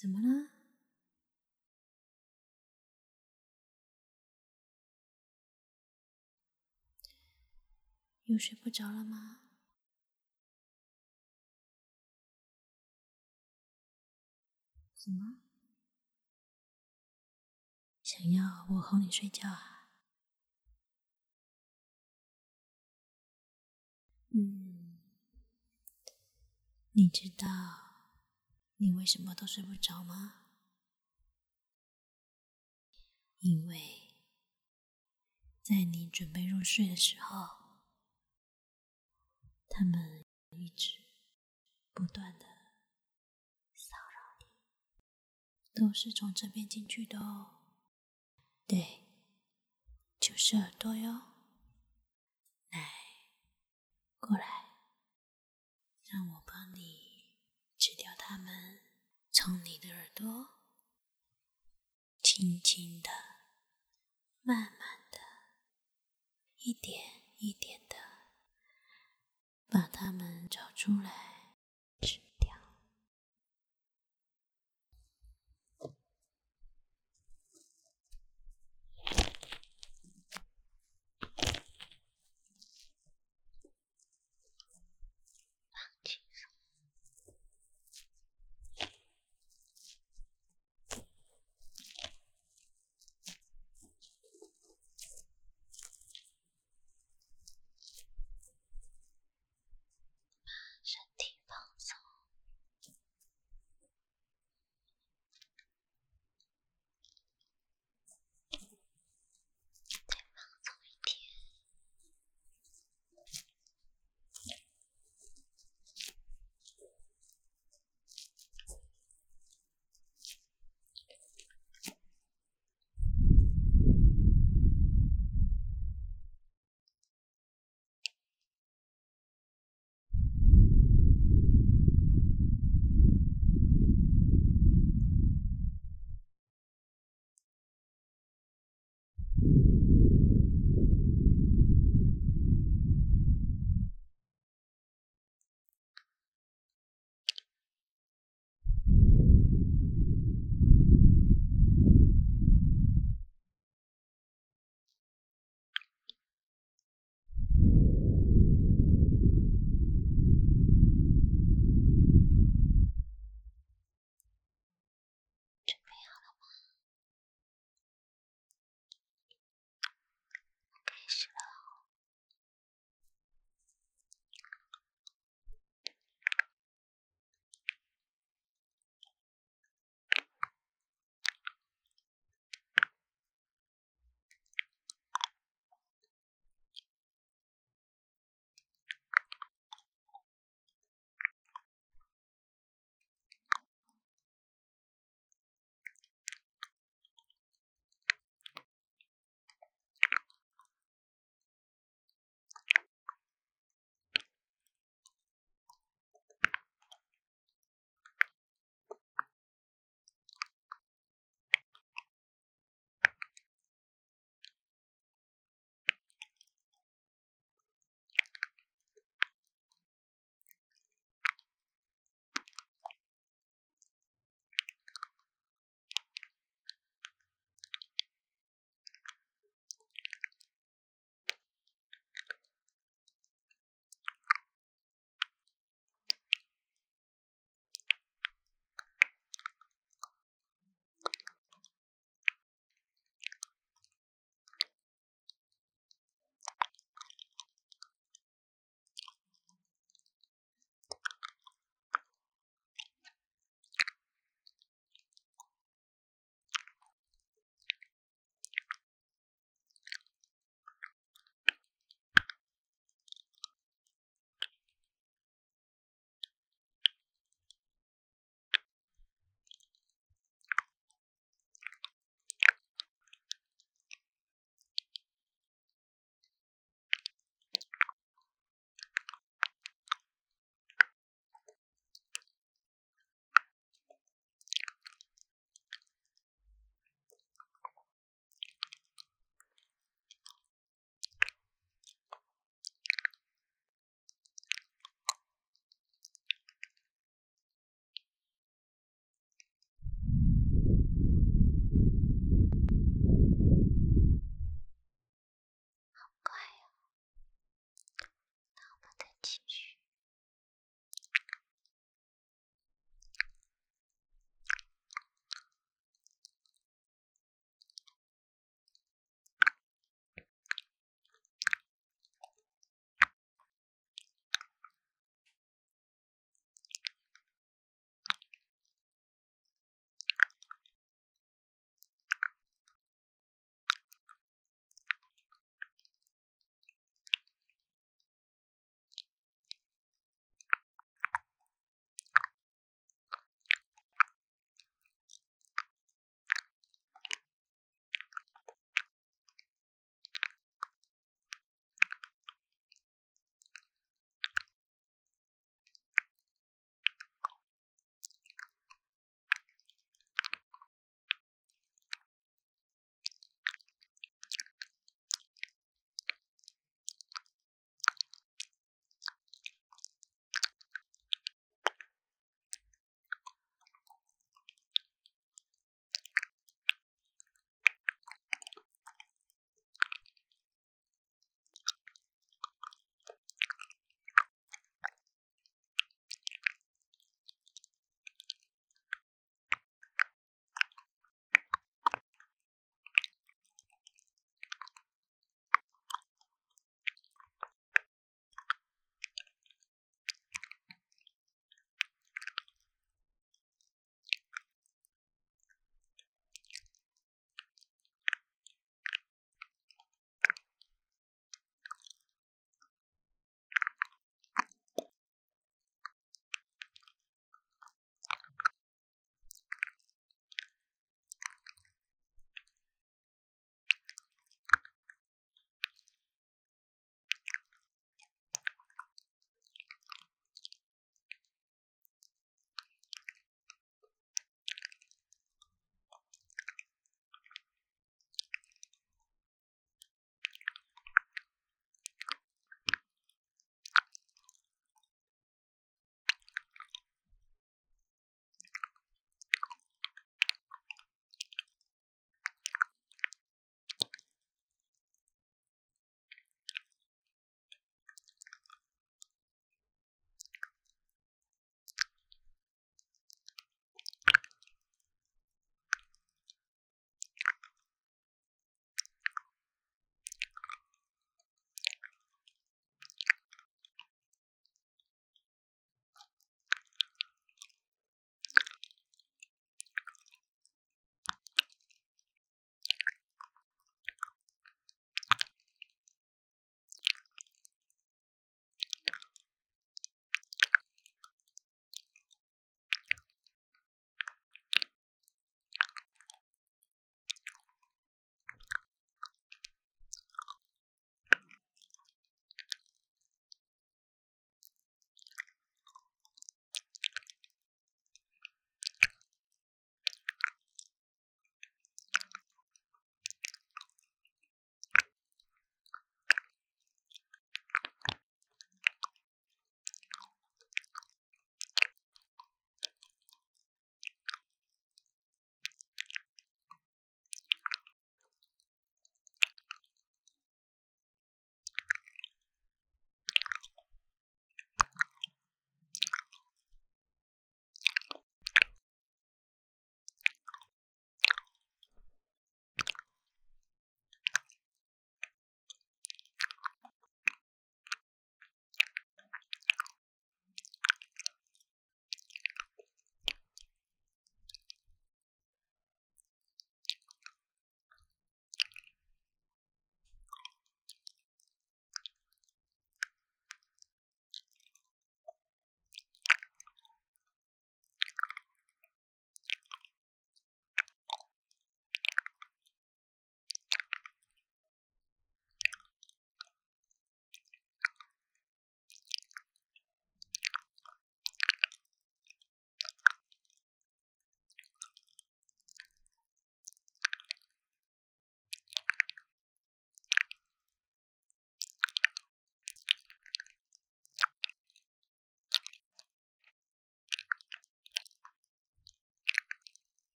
怎么了？又睡不着了吗？怎么？想要我哄你睡觉啊？嗯，你知道你为什么都睡不着吗？因为在你准备入睡的时候，他们一直不断的骚扰你，都是从这边进去的哦。对，就是耳朵哟。来，过来，让我帮你吃掉它们，从你的耳朵，轻轻的、慢慢的、一点一点的，把它们找出来。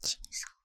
轻松。